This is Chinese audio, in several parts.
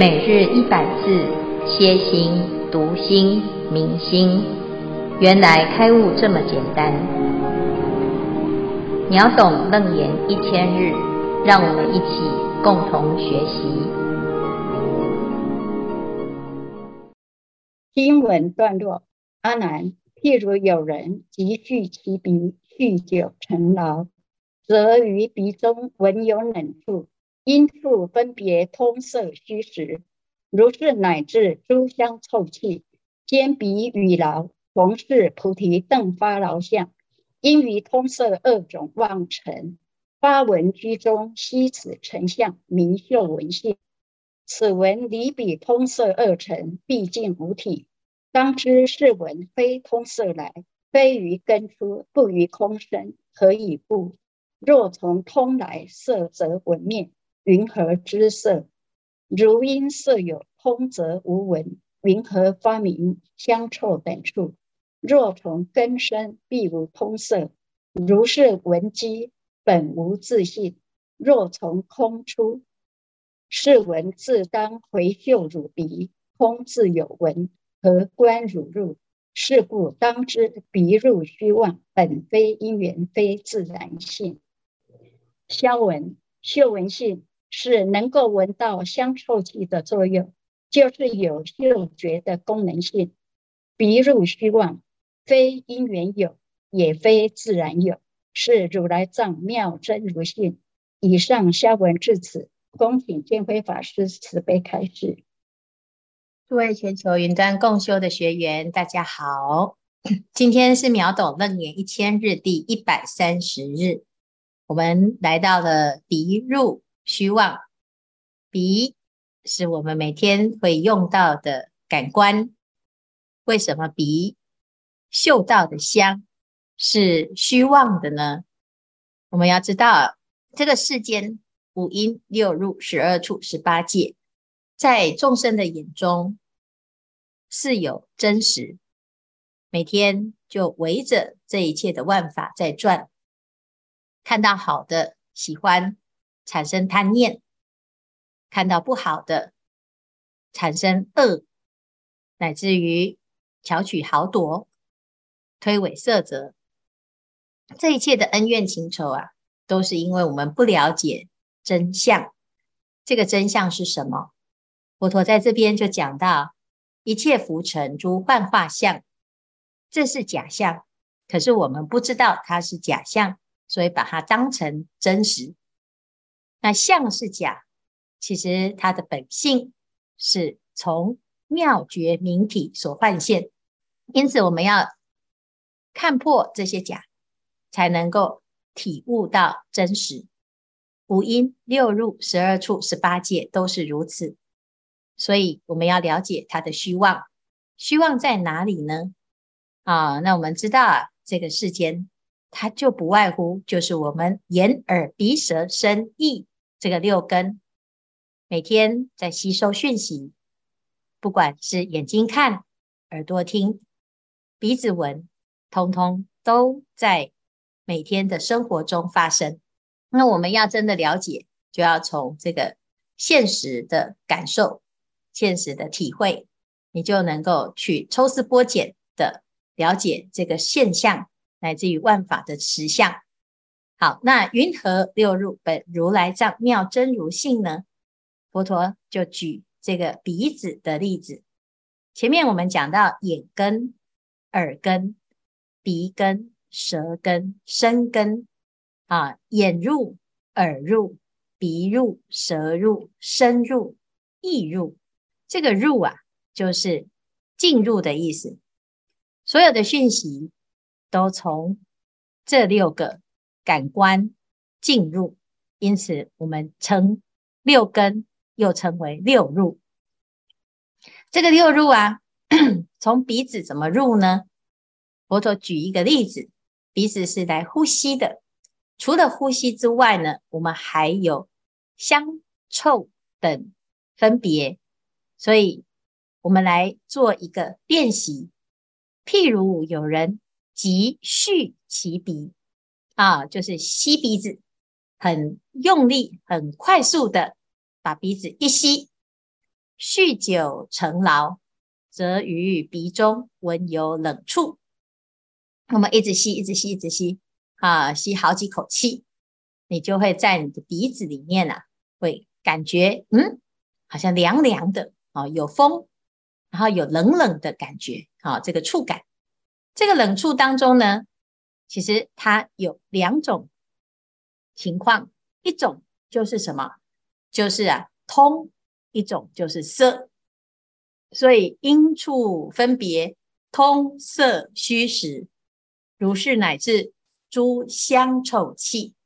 每日一百字，歇心、读心、明心，原来开悟这么简单。秒懂楞严一千日，让我们一起共同学习。经文段落：阿难，譬如有人急续其鼻，酗酒成劳，则于鼻中闻有冷处。因处分别通色虚实，如是乃至诸香臭气，兼鼻与劳，同是菩提顿发劳相。因于通色二种妄尘，发闻居中，悉此成相，名嗅闻性。此闻离彼通色二尘，毕竟无体。当知是闻非通色来，非于根出，不于空生，何以故？若从通来，色则闻灭。云何之色？如因色有通则无闻，云何发明香臭等处？若从根生，必无通色。如是闻机本无自性。若从空出，是闻自当回嗅汝鼻，空自有闻，何关汝入？是故当知鼻入虚妄，本非因缘，非自然性。消闻嗅闻性。是能够闻到香臭气的作用，就是有嗅觉的功能性。鼻入虚妄，非因缘有，也非自然有，是如来藏妙真如性。以上消文至此，恭请见辉法师慈悲开示。诸位全球云端共修的学员，大家好，今天是秒懂楞严一千日第一百三十日，我们来到了鼻入。虚妄，鼻是我们每天会用到的感官。为什么鼻嗅到的香是虚妄的呢？我们要知道，这个世间五阴六入十二处十八界，在众生的眼中是有真实，每天就围着这一切的万法在转，看到好的喜欢。产生贪念，看到不好的，产生恶，乃至于巧取豪夺、推诿色泽，这一切的恩怨情仇啊，都是因为我们不了解真相。这个真相是什么？佛陀在这边就讲到：一切浮尘诸幻化相，这是假象，可是我们不知道它是假象，所以把它当成真实。那相是假，其实它的本性是从妙觉明体所幻现，因此我们要看破这些假，才能够体悟到真实。五阴六入十二处十八界都是如此，所以我们要了解它的虚妄。虚妄在哪里呢？啊，那我们知道啊，这个世间它就不外乎就是我们眼耳鼻舌身意。这个六根每天在吸收讯息，不管是眼睛看、耳朵听、鼻子闻，通通都在每天的生活中发生。那我们要真的了解，就要从这个现实的感受、现实的体会，你就能够去抽丝剥茧的了解这个现象，乃至于万法的实相。好，那云何六入本如来藏妙真如性呢？佛陀就举这个鼻子的例子。前面我们讲到眼根、耳根、鼻根、舌根、身根啊，眼入、耳入、鼻入、舌入、身入、意入。这个入啊，就是进入的意思。所有的讯息都从这六个。感官进入，因此我们称六根，又称为六入。这个六入啊，从鼻子怎么入呢？佛陀举一个例子，鼻子是来呼吸的，除了呼吸之外呢，我们还有香、臭等分别。所以，我们来做一个练习。譬如有人急续其鼻。啊，就是吸鼻子，很用力、很快速的把鼻子一吸，酗酒成劳，则于鼻中闻有冷触。我们一直吸，一直吸，一直吸，啊，吸好几口气，你就会在你的鼻子里面啊，会感觉，嗯，好像凉凉的，啊，有风，然后有冷冷的感觉，啊，这个触感。这个冷触当中呢，其实它有两种情况，一种就是什么？就是啊通，一种就是色。所以因处分别通色虚实，如是乃至诸香臭气。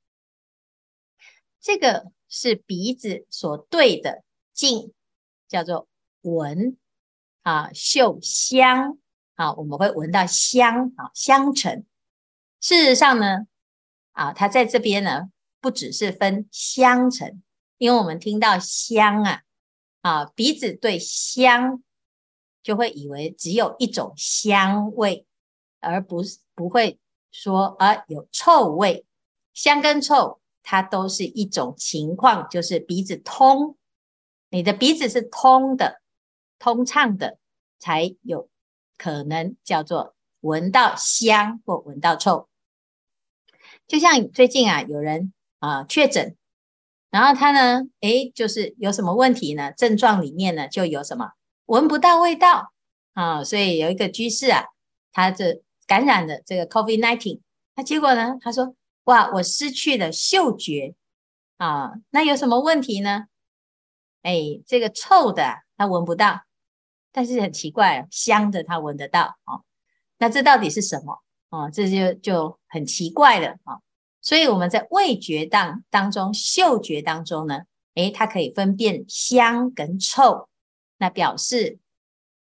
这个是鼻子所对的境，叫做闻啊，嗅香。啊，我们会闻到香啊，香尘。事实上呢，啊，它在这边呢，不只是分香尘，因为我们听到香啊，啊，鼻子对香就会以为只有一种香味，而不是不会说啊有臭味。香跟臭，它都是一种情况，就是鼻子通，你的鼻子是通的、通畅的，才有。可能叫做闻到香或闻到臭，就像最近啊，有人啊确诊，然后他呢，诶，就是有什么问题呢？症状里面呢，就有什么闻不到味道啊，所以有一个居士啊，他这感染了这个 COVID-19，那结果呢，他说哇，我失去了嗅觉啊，那有什么问题呢？诶，这个臭的他闻不到。但是很奇怪，香的他闻得到哦，那这到底是什么哦？这就就很奇怪了啊！所以我们在味觉当当中、嗅觉当中呢，诶，它可以分辨香跟臭，那表示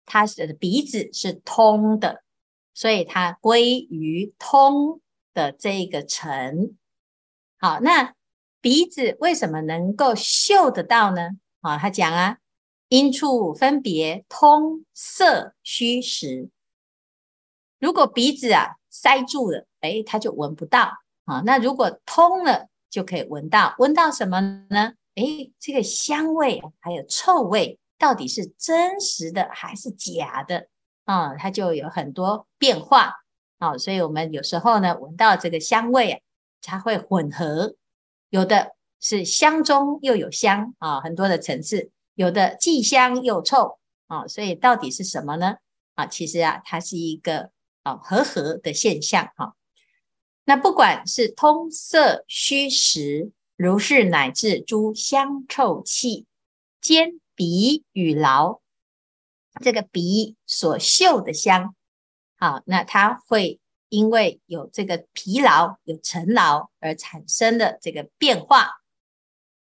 它的鼻子是通的，所以它归于通的这个层。好，那鼻子为什么能够嗅得到呢？啊，他讲啊。因处分别通涩虚实，如果鼻子啊塞住了，诶，它就闻不到啊。那如果通了，就可以闻到。闻到什么呢？诶，这个香味还有臭味，到底是真实的还是假的啊？它就有很多变化啊。所以我们有时候呢，闻到这个香味啊，它会混合，有的是香中又有香啊，很多的层次。有的既香又臭啊，所以到底是什么呢？啊，其实啊，它是一个啊和合的现象哈。那不管是通色虚实，如是乃至诸香臭气，兼鼻与劳，这个鼻所嗅的香，好，那它会因为有这个疲劳、有尘劳而产生的这个变化。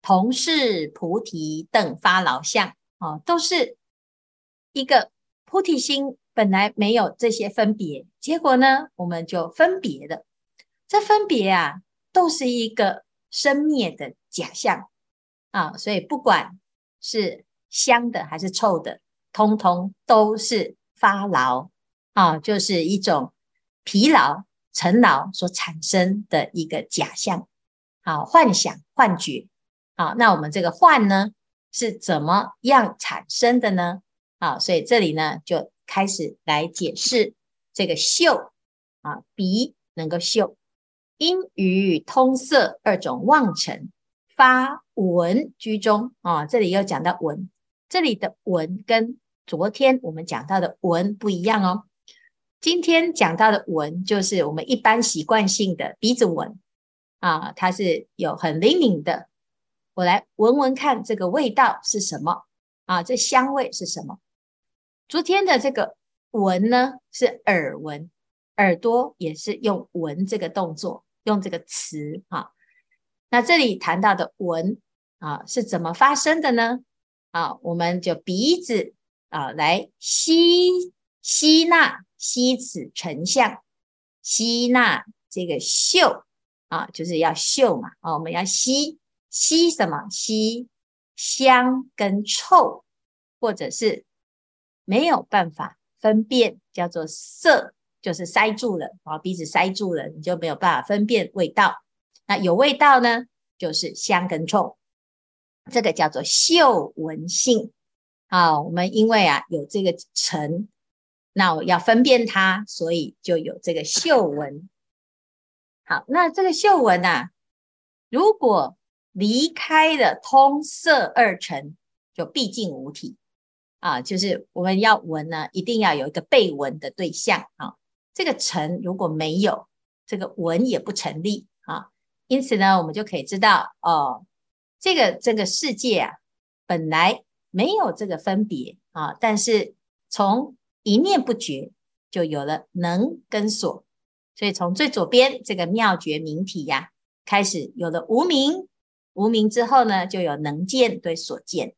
同是菩提等发劳相啊，都是一个菩提心，本来没有这些分别，结果呢，我们就分别了。这分别啊，都是一个生灭的假象啊，所以不管是香的还是臭的，通通都是发劳啊，就是一种疲劳、尘劳所产生的一个假象，啊，幻想、幻觉。好，那我们这个幻呢，是怎么样产生的呢？好，所以这里呢就开始来解释这个嗅啊，鼻能够嗅，因于通色二种望尘发闻居中啊，这里又讲到闻，这里的闻跟昨天我们讲到的闻不一样哦。今天讲到的闻就是我们一般习惯性的鼻子闻啊，它是有很灵敏的。我来闻闻看，这个味道是什么啊？这香味是什么？昨天的这个闻呢，是耳闻，耳朵也是用闻这个动作，用这个词啊。那这里谈到的闻啊，是怎么发生的呢？啊，我们就鼻子啊来吸吸纳吸此成像，吸纳这个嗅啊，就是要嗅嘛啊，我们要吸。吸什么？吸香跟臭，或者是没有办法分辨，叫做涩，就是塞住了啊，鼻子塞住了，你就没有办法分辨味道。那有味道呢，就是香跟臭，这个叫做嗅闻性啊，我们因为啊有这个尘，那我要分辨它，所以就有这个嗅闻。好，那这个嗅闻啊，如果离开了通色二尘，就毕竟无体啊。就是我们要闻呢，一定要有一个被闻的对象啊。这个尘如果没有，这个闻也不成立啊。因此呢，我们就可以知道哦，这个这个世界啊，本来没有这个分别啊，但是从一念不觉就有了能跟所，所以从最左边这个妙觉明体呀、开始有了无名，无名之后呢，就有能见对所见，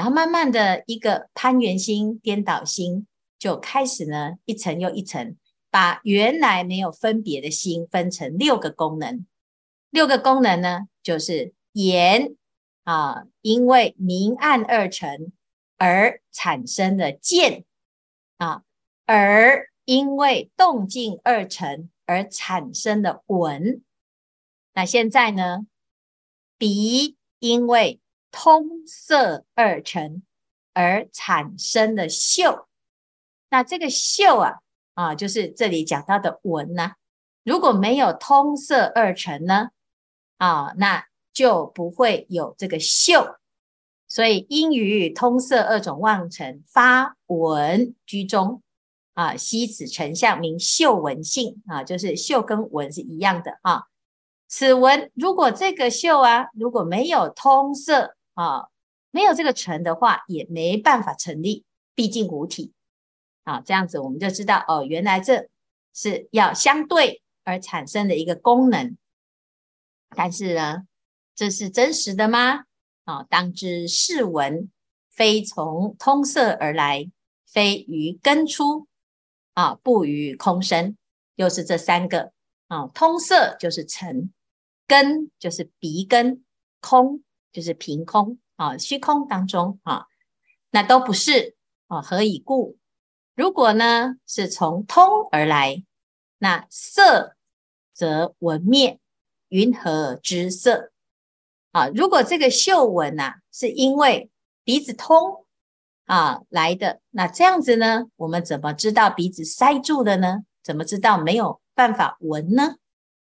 然后慢慢的一个攀缘心、颠倒心，就开始呢一层又一层。把原来没有分别的心分成六个功能，六个功能呢，就是眼啊，因为明暗二层而产生的见啊；耳因为动静二层而产生的闻。那现在呢，鼻因为通色二尘而产生的嗅。那这个嗅啊。啊，就是这里讲到的闻呐、如果没有通色二尘呢，啊，那就不会有这个嗅。所以因于通色二种妄尘发闻居中，啊，悉此尘相名嗅闻性啊，就是嗅跟闻是一样的啊。此闻如果这个嗅啊，如果没有通色啊，没有这个尘的话，也没办法成立，毕竟无体。啊，这样子我们就知道哦，原来这是要相对而产生的一个功能。但是呢，这是真实的吗？啊，当知是闻非从通色而来，非于根出，啊，不于空生。又是这三个啊，通色就是尘，根就是鼻根，空就是凭空啊，虚空当中啊，那都不是啊，何以故？如果呢是从通而来，那色则闻灭，云何知色？啊，如果这个嗅闻呐、啊，是因为鼻子通啊来的，那这样子呢，我们怎么知道鼻子塞住了呢？怎么知道没有办法闻呢？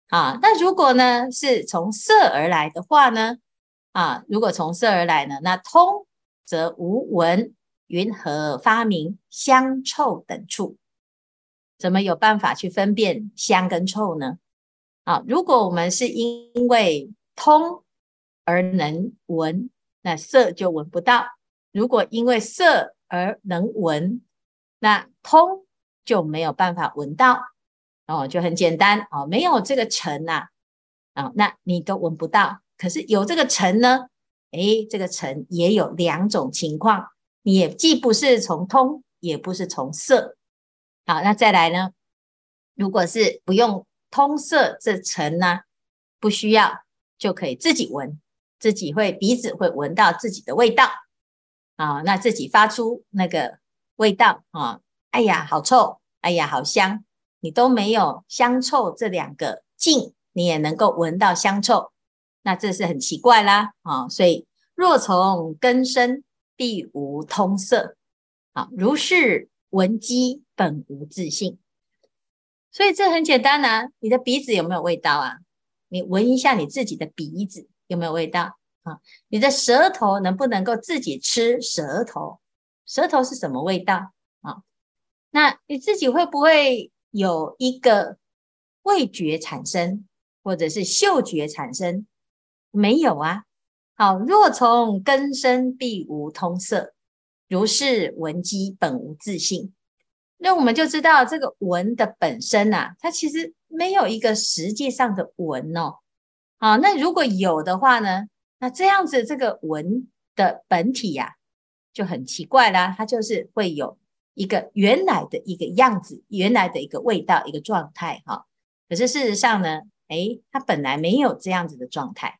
啊，那如果呢是从色而来的话呢？啊，如果从色而来呢，那通则无闻。云何发明香臭等处？怎么有办法去分辨香跟臭呢？啊，如果我们是因为通而能闻，那色就闻不到；如果因为色而能闻，那通就没有办法闻到。哦，就很简单哦，没有这个尘呐，啊，那你都闻不到。可是有这个尘呢？诶，这个尘也有两种情况。你也既不是从通，也不是从色，好，那再来呢？如果是不用通色这尘呢，不需要就可以自己闻，自己会鼻子会闻到自己的味道，啊，那自己发出那个味道啊，哎呀，好臭，哎呀，好香，你都没有香臭这两个境，你也能够闻到香臭，那这是很奇怪啦，啊，所以若从根生。必无通色，啊，如是闻机本无自性，所以这很简单啊。你的鼻子有没有味道啊？你闻一下你自己的鼻子有没有味道啊？你的舌头能不能够自己吃舌头？舌头是什么味道啊？那你自己会不会有一个味觉产生，或者是嗅觉产生？没有啊。好，若从根生，必无通色，如是闻机本无自性。那我们就知道这个闻的本身啊，它其实没有一个实际上的闻哦。好，那如果有的话呢，那这样子这个闻的本体呀、啊，就很奇怪啦。它就是会有一个原来的一个样子，原来的一个味道，一个状态哈。可是事实上呢，诶，它本来没有这样子的状态。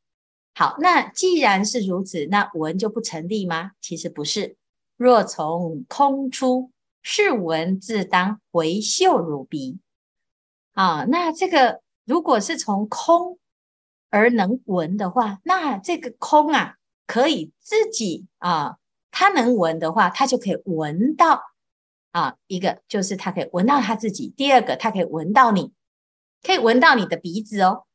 好，那既然是如此，那闻就不成立吗？其实不是。若从空出，是闻自当回嗅如鼻。啊，那这个如果是从空而能闻的话，那这个空啊，可以自己啊他能闻的话，他就可以闻到啊。一个就是他可以闻到他自己，第二个他可以闻到你，可以闻到你的鼻子哦。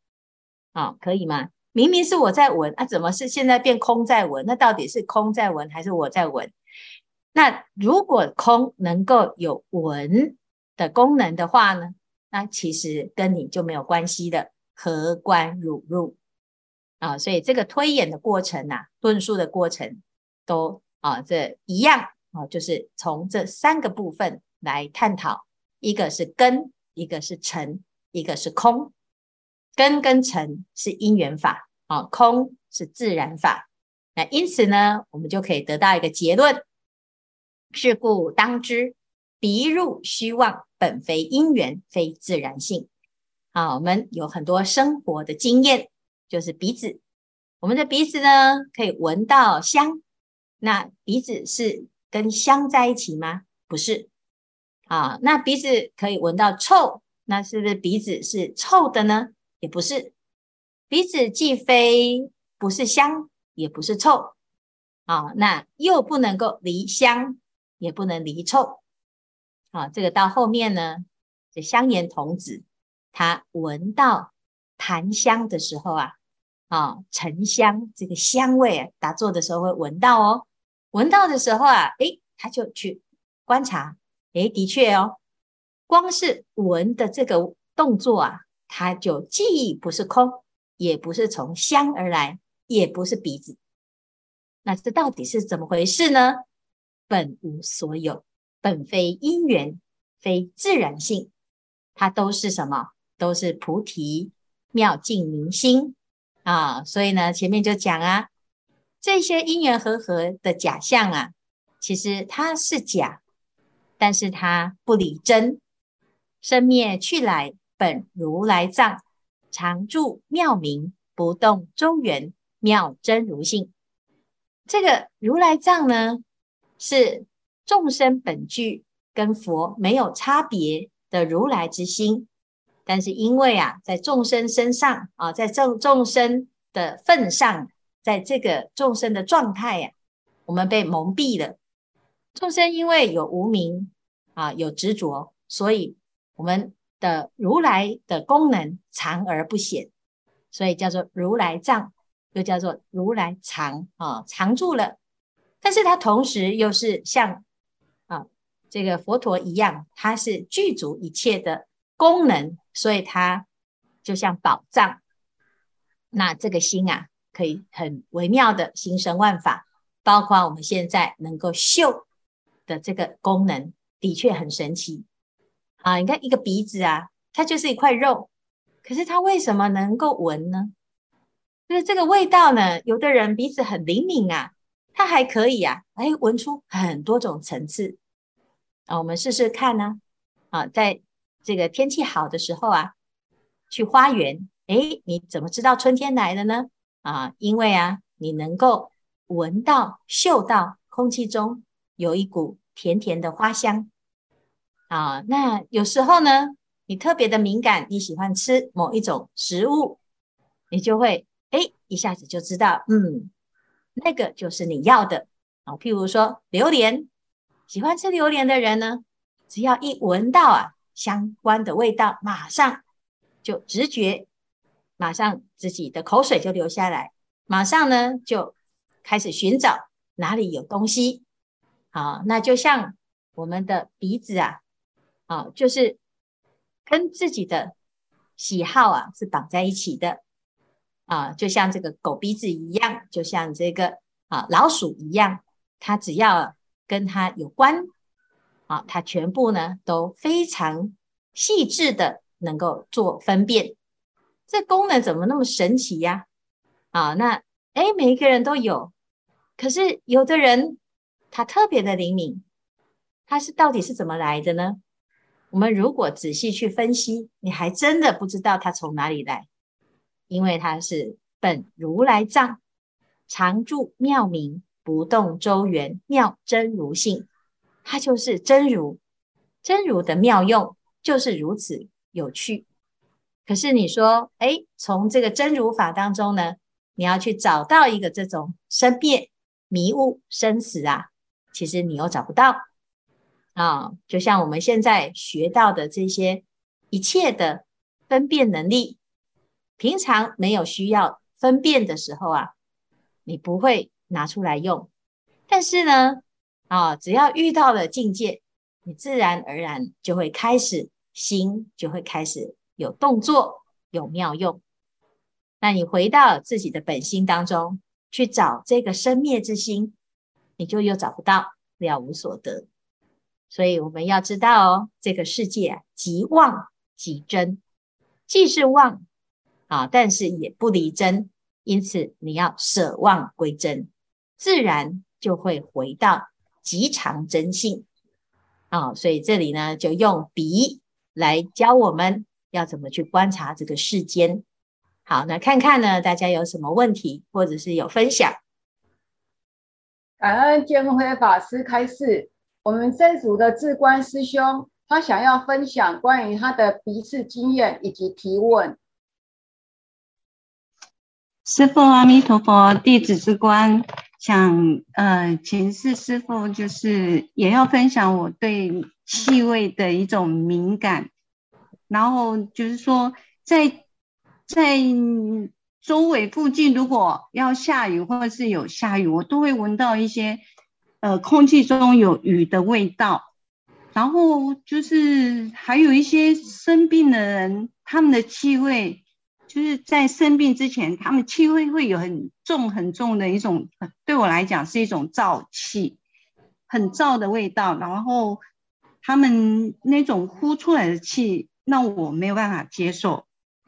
啊，可以吗？明明是我在闻，啊，怎么是现在变空在闻？那到底是空在闻还是我在闻？那如果空能够有闻的功能的话呢？那其实跟你就没有关系的，何关汝入啊？所以这个推演的过程呐、啊，论述的过程都啊这一样啊，就是从这三个部分来探讨，一个是根，一个是尘，一个是空。根跟尘是因缘法啊，空是自然法。那因此呢，我们就可以得到一个结论。是故当知，鼻入虚妄，本非因缘，非自然性。啊，我们有很多生活的经验，就是鼻子。我们的鼻子呢，可以闻到香。那鼻子是跟香在一起吗？不是。啊，那鼻子可以闻到臭，那是不是鼻子是臭的呢？也不是。鼻子既非不是香，也不是臭。啊，那又不能够离香。也不能离臭，啊，这个到后面呢，这香严童子他闻到檀香的时候啊，啊，沉香这个香味啊，打坐的时候会闻到哦，闻到的时候啊，诶，他就去观察，诶，的确哦，光是闻的这个动作啊，它就既不是空，也不是从香而来，也不是鼻子，那这到底是怎么回事呢？本无所有，本非因缘，非自然性，它都是什么？都是菩提妙境明心啊！所以呢，前面就讲啊，这些因缘和合的假象啊，其实它是假，但是它不离真。生灭去来，本如来藏，常住妙明，不动周圆，妙真如性。这个如来藏呢？是众生本具跟佛没有差别的如来之心，但是因为啊，在众生身上啊，在众众生的份上，在这个众生的状态呀，我们被蒙蔽了。众生因为有无明啊，有执着，所以我们的如来的功能藏而不显，所以叫做如来藏，又叫做如来藏啊，藏住了。但是它同时又是像啊这个佛陀一样，它是具足一切的功能，所以它就像宝藏。那这个心啊，可以很微妙的心生万法，包括我们现在能够嗅的这个功能，的确很神奇啊！你看一个鼻子啊，它就是一块肉，可是它为什么能够闻呢？就是这个味道呢，有的人鼻子很灵敏啊。它还可以、啊，哎，闻出很多种层次啊，我们试试看呢。啊，在这个天气好的时候啊，去花园，哎，你怎么知道春天来了呢？啊，因为啊，你能够闻到、嗅到空气中有一股甜甜的花香啊。那有时候呢，你特别的敏感，你喜欢吃某一种食物，你就会哎，一下子就知道，嗯。那个就是你要的啊，譬如说榴莲，喜欢吃榴莲的人呢，只要一闻到啊相关的味道，马上就直觉，马上自己的口水就流下来，马上呢就开始寻找哪里有东西。好，那就像我们的鼻子啊，啊，就是跟自己的喜好啊是绑在一起的。啊，就像这个狗鼻子一样，就像这个啊老鼠一样，它只要跟它有关，啊，它全部呢都非常细致的能够做分辨。这功能怎么那么神奇呀？啊，那哎，每一个人都有，可是有的人他特别的灵敏，他是到底是怎么来的呢？我们如果仔细去分析，你还真的不知道它从哪里来。因为它是本如来藏，常住妙明，不动周圆，妙真如性，它就是真如，真如的妙用就是如此有趣。可是你说，哎，从这个真如法当中呢，你要去找到一个这种生灭迷雾生死啊，其实你又找不到啊。就像我们现在学到的这些一切的分辨能力，平常没有需要分辨的时候啊，你不会拿出来用。但是呢，啊，只要遇到了境界，你自然而然就会开始心就会开始有动作，有妙用。那你回到自己的本心当中去找这个生灭之心，你就又找不到，了无所得。所以我们要知道哦，这个世界啊，即妄即真，既是妄啊，但是也不离真。因此你要舍妄归真，自然就会回到极常真性啊。所以这里呢，就用鼻来教我们要怎么去观察这个世间。好，那看看呢，大家有什么问题，或者是有分享？感恩见辉法师开示。我们这组的智观师兄，他想要分享关于他的鼻刺经验以及提问。师父阿弥陀佛，弟子志观想呃，请示师父，就是也要分享我对气味的一种敏感，然后就是说在。在周围附近，如果要下雨或者是有下雨，我都会闻到一些呃空气中有雨的味道。然后就是还有一些生病的人，他们的气味就是在生病之前，他们气味会有很重很重的一种，对我来讲是一种燥气，很燥的味道。然后他们那种呼出来的气，让我没有办法接受。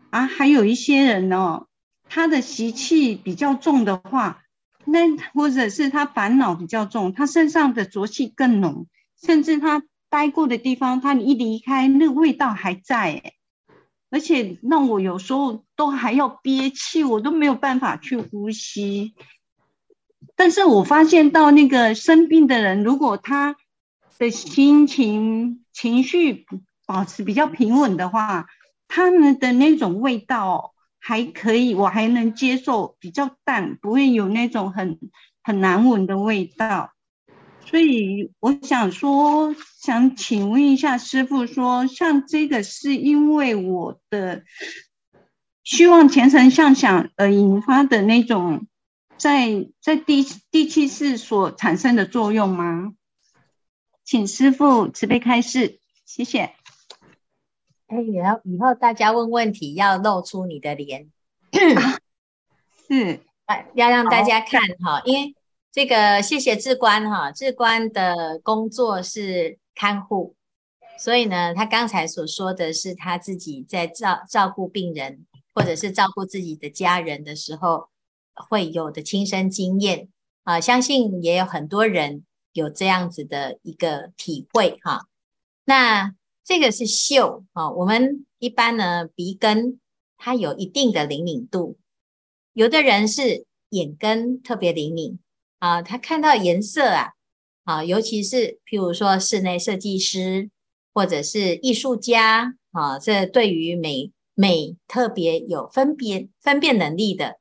啊，还有一些人哦，他的习气比较重的话，那或者是他烦恼比较重，他身上的浊气更浓，甚至他待过的地方，他一离开，那个味道还在诶，而且让我有时候都还要憋气，我都没有办法去呼吸。但是我发现到那个生病的人，如果他的心情情绪保持比较平稳的话。他们的那种味道还可以，我还能接受，比较淡，不会有那种很很难闻的味道。所以我想说，想请问一下师傅说，像这个是因为我的虚妄前尘妄想而引发的那种在在第第七识所产生的作用吗？请师傅慈悲开示，谢谢。哎，然后以后大家问问题要露出你的脸，是，要让大家看哈，因为这个谢谢志官哈，志官的工作是看护，所以呢，他刚才所说的是他自己在照照顾病人或者是照顾自己的家人的时候会有的亲身经验。啊，相信也有很多人有这样子的一个体会哈，那。这个是嗅啊，我们一般呢，鼻根它有一定的灵敏度，有的人是眼根特别灵敏啊，他看到颜色啊，啊，尤其是譬如说室内设计师或者是艺术家啊，这对于美美特别有分辨分辨能力的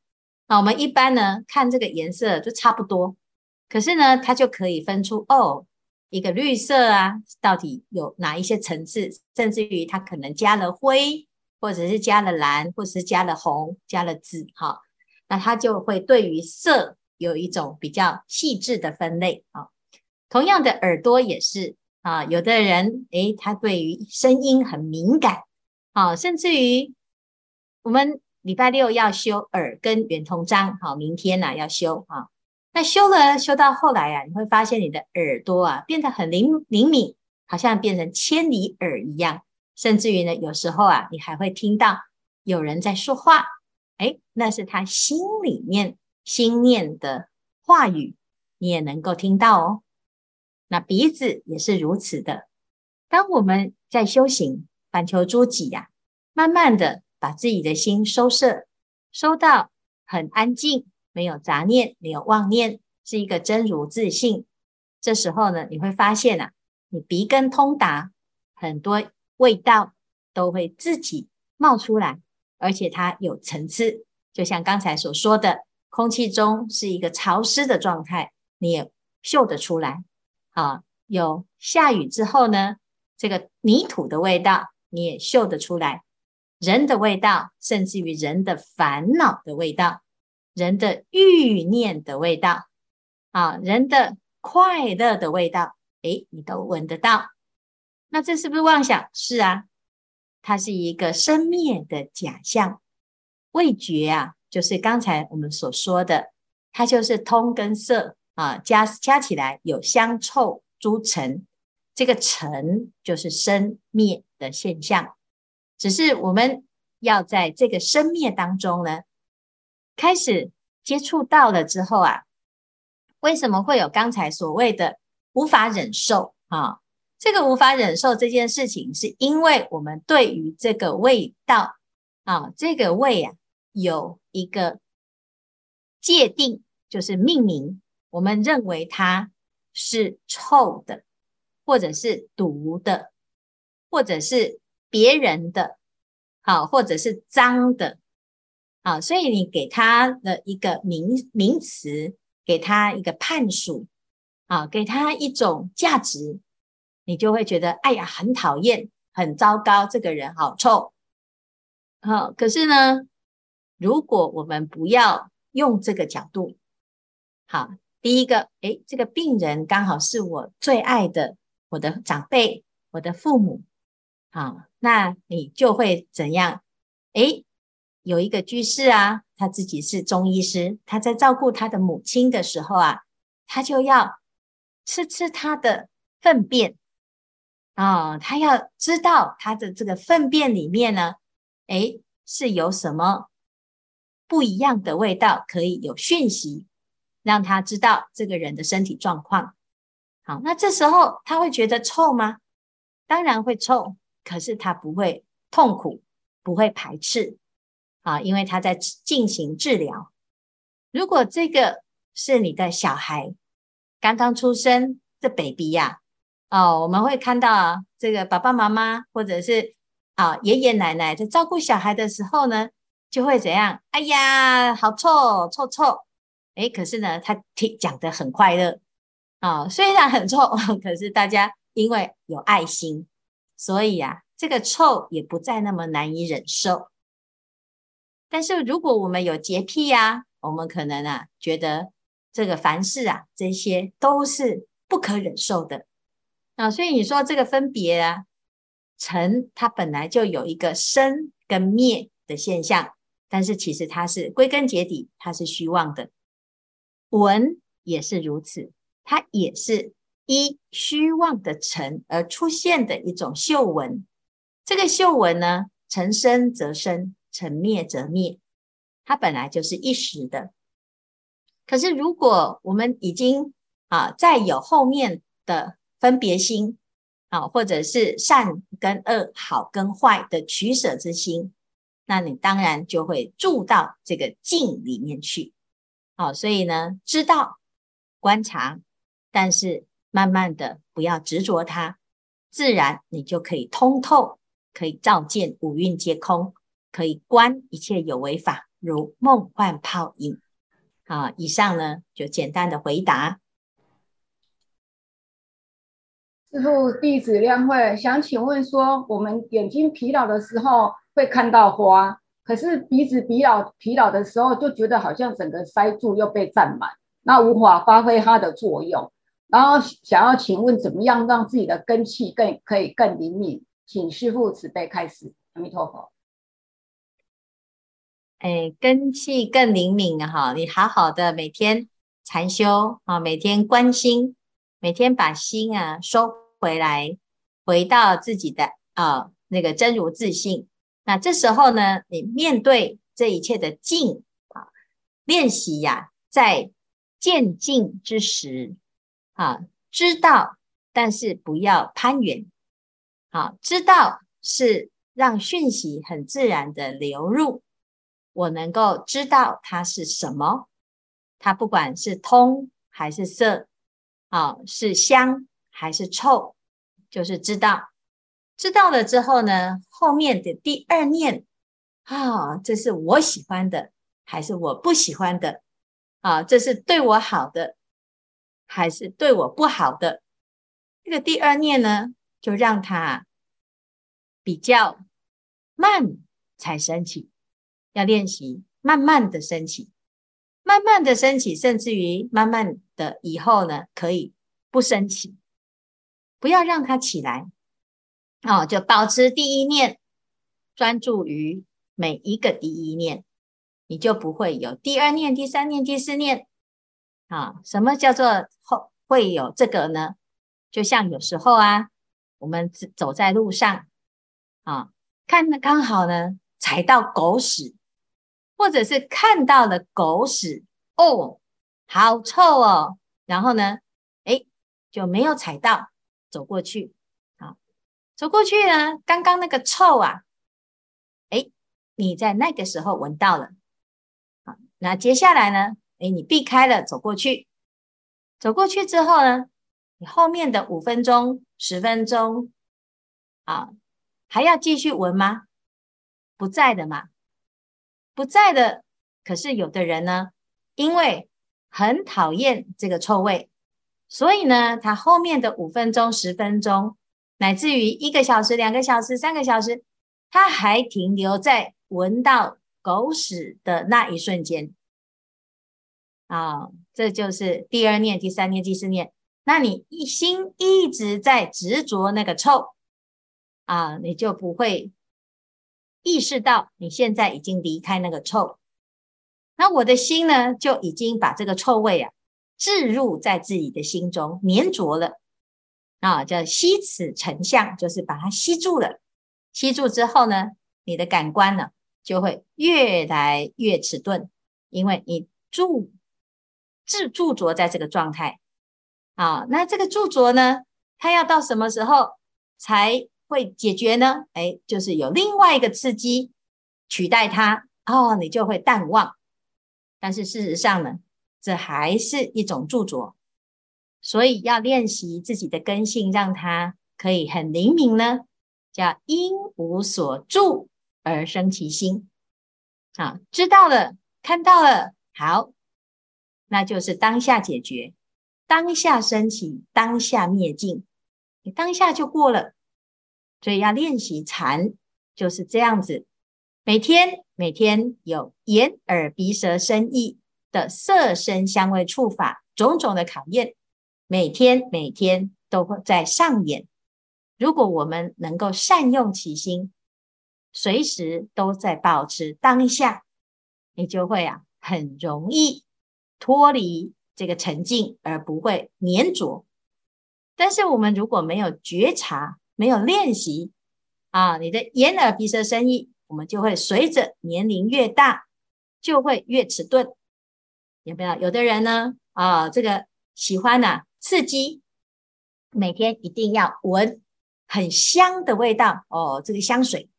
啊，我们一般呢看这个颜色就差不多，可是呢，他就可以分出哦。一个绿色啊，到底有哪一些层次？甚至于它可能加了灰，或者是加了蓝，或者是加了红，加了紫，哈，那它就会对于色有一种比较细致的分类啊。同样的耳朵也是啊，有的人诶，他对于声音很敏感啊，甚至于我们礼拜六要修耳根圆通章，好，明天呢要修啊。那修了修到后来啊，你会发现你的耳朵啊变得很灵灵敏，好像变成千里耳一样。甚至于呢，有时候啊，你还会听到有人在说话，诶，那是他心里面心念的话语，你也能够听到哦。那鼻子也是如此的。当我们在修行，反求诸己呀，慢慢的把自己的心收摄，收到很安静。没有杂念，没有妄念，是一个真如自信。这时候呢，你会发现啊，你鼻根通达，很多味道都会自己冒出来，而且它有层次。就像刚才所说的，空气中是一个潮湿的状态，你也嗅得出来。啊，有下雨之后呢，这个泥土的味道你也嗅得出来，人的味道，甚至于人的烦恼的味道，人的欲念的味道，啊，人的快乐的味道，诶，你都闻得到。那这是不是妄想？是啊，它是一个生灭的假象。味觉啊，就是刚才我们所说的，它就是通跟色啊，加加起来有香臭诸尘，这个尘就是生灭的现象。只是我们要在这个生灭当中呢，开始接触到了之后啊，为什么会有刚才所谓的无法忍受啊？这个无法忍受这件事情，是因为我们对于这个味道啊，这个味啊，有一个界定，就是命名。我们认为它是臭的，或者是毒的，或者是别人的，好，或者是脏的，啊，所以你给他的一个名名词，给他一个判数，啊，给他一种价值。你就会觉得，哎呀，很讨厌，很糟糕，这个人好臭。好，可是呢，如果我们不要用这个角度，好，第一个，诶，这个病人刚好是我最爱的，我的长辈，我的父母，好，那你就会怎样？诶，有一个居士啊，他自己是中医师，他在照顾他的母亲的时候啊，他就要吃吃他的粪便。啊、哦，他要知道他的这个粪便里面呢，诶，是有什么不一样的味道，可以有讯息，让他知道这个人的身体状况。好，那这时候他会觉得臭吗？当然会臭，可是他不会痛苦，不会排斥啊，因为他在进行治疗。如果这个是你的小孩，刚刚出生，的 baby 呀、哦，我们会看到，这个爸爸妈妈或者是啊爷爷奶奶在照顾小孩的时候呢，就会怎样？哎呀，好臭，臭臭！诶，可是呢，他听讲得很快乐啊，虽然很臭，可是大家因为有爱心，所以啊，这个臭也不再那么难以忍受。但是如果我们有洁癖呀，我们可能啊觉得这个凡事啊这些都是不可忍受的。啊，所以你说这个分别啊，尘它本来就有一个生跟灭的现象，但是其实它是归根结底，它是虚妄的。闻也是如此，它也是依虚妄的尘而出现的一种嗅闻。这个嗅闻呢，尘生则生，成灭则灭，它本来就是一时的。可是如果我们已经啊，再有后面的。分别心啊，或者是善跟恶、好跟坏的取舍之心，那你当然就会住到这个境里面去。好，所以呢，知道观察，但是慢慢的不要执着它，自然你就可以通透，可以照见五蕴皆空，可以观一切有为法如梦幻泡影。好，以上呢就简单的回答。师父，弟子亮会，想请问说，我们眼睛疲劳的时候会看到花，可是鼻子疲劳疲劳的时候就觉得好像整个塞住又被占满，那无法发挥它的作用。然后想要请问，怎么样让自己的根器更可以更灵敏？请师父慈悲开始。阿弥陀佛。哎，根气更灵敏哈，你好好的每天禅修啊，每天观心，每天把心啊收。回来，回到自己的啊那个真如自信。那这时候呢，你面对这一切的境啊，练习呀，在渐进之时啊，知道，但是不要攀缘。好，知道是让讯息很自然的流入，我能够知道它是什么，它不管是通还是色，啊，是香。还是臭，就是知道，知道了之后呢，后面的第二念啊、这是我喜欢的，还是我不喜欢的啊？这是对我好的，还是对我不好的？这个第二念呢，就让它比较慢才升起，要练习慢慢的升起，慢慢的升起，甚至于慢慢的以后呢，可以不升起，不要让它起来。哦，就保持第一念，专注于每一个第一念，你就不会有第二念、第三念、第四念。啊，什么叫做后会有这个呢？就像有时候啊，我们走在路上，啊，看的刚好呢踩到狗屎，或者是看到了狗屎，哦，好臭哦，然后呢，哎，就没有踩到，走过去。走过去呢，刚刚那个臭啊，哎，你在那个时候闻到了，好，那接下来呢，哎，你避开了，走过去，走过去之后呢，你后面的五分钟、十分钟，啊，还要继续闻吗？不在的嘛，不在的。可是有的人呢，因为很讨厌这个臭味，所以呢，他后面的五分钟、十分钟。乃至于一个小时、两个小时、三个小时，他还停留在闻到狗屎的那一瞬间啊！这就是第二念、第三念、第四念。那你一心一直在执着那个臭啊，你就不会意识到你现在已经离开那个臭。那我的心呢，就已经把这个臭味啊置入在自己的心中，粘着了。啊，叫吸此成相，就是把它吸住了。吸住之后呢，你的感官呢就会越来越迟钝，因为你住自驻着在这个状态。啊，那这个驻着呢，它要到什么时候才会解决呢？哎，就是有另外一个刺激取代它，哦，你就会淡忘。但是事实上呢，这还是一种著着。所以要练习自己的根性，让它可以很灵敏呢。叫因无所住而生其心。啊，知道了，看到了，好，那就是当下解决，当下升起，当下灭尽，你当下就过了。所以要练习禅，就是这样子，每天每天有眼耳鼻舌身意的色声香味触法种种的考验。每天每天都会在上演。如果我们能够善用其心，随时都在保持当下，你就会啊很容易脱离这个沉静，而不会粘着。但是我们如果没有觉察，没有练习啊，你的眼耳鼻舌身意，我们就会随着年龄越大，就会越迟钝。有没有？有的人呢啊，这个喜欢呐、刺激，每天一定要闻很香的味道哦，这个香水。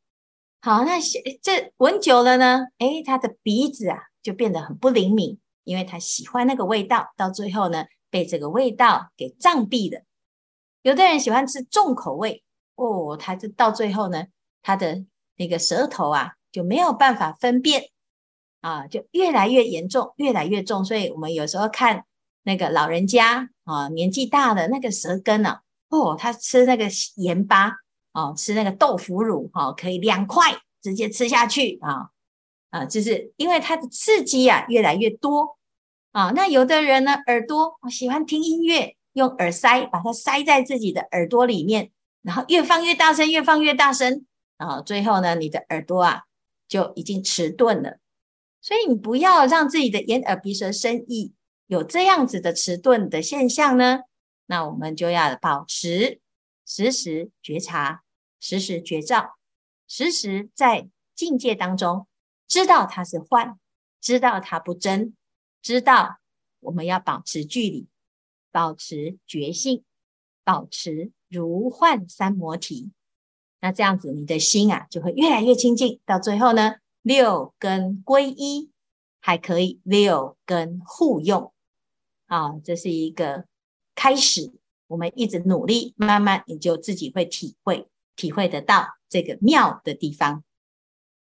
好，那这闻久了呢，诶，他的鼻子啊就变得很不灵敏，因为他喜欢那个味道，到最后呢被这个味道给障蔽了。有的人喜欢吃重口味哦，他就到最后呢，他的那个舌头啊就没有办法分辨啊，就越来越严重，越来越重。所以我们有时候看。那个老人家啊，年纪大的那个舌根呢，哦，他吃那个盐巴哦，吃那个豆腐乳哈，可以两块直接吃下去啊啊，就是因为它的刺激啊越来越多啊。那有的人呢，耳朵喜欢听音乐，用耳塞把它塞在自己的耳朵里面，然后越放越大声，越放越大声啊，最后呢，你的耳朵啊就已经迟钝了。所以你不要让自己的眼耳鼻舌身意。有这样子的迟钝的现象呢，那我们就要保持时时觉察，时时觉照，时时在境界当中知道它是幻，知道它不真，知道我们要保持距离，保持觉性，保持如幻三摩提。那这样子你的心啊就会越来越清净，到最后呢，六根归一，还可以六根互用。啊，这是一个开始，我们一直努力，慢慢你就自己会体会，体会得到这个妙的地方。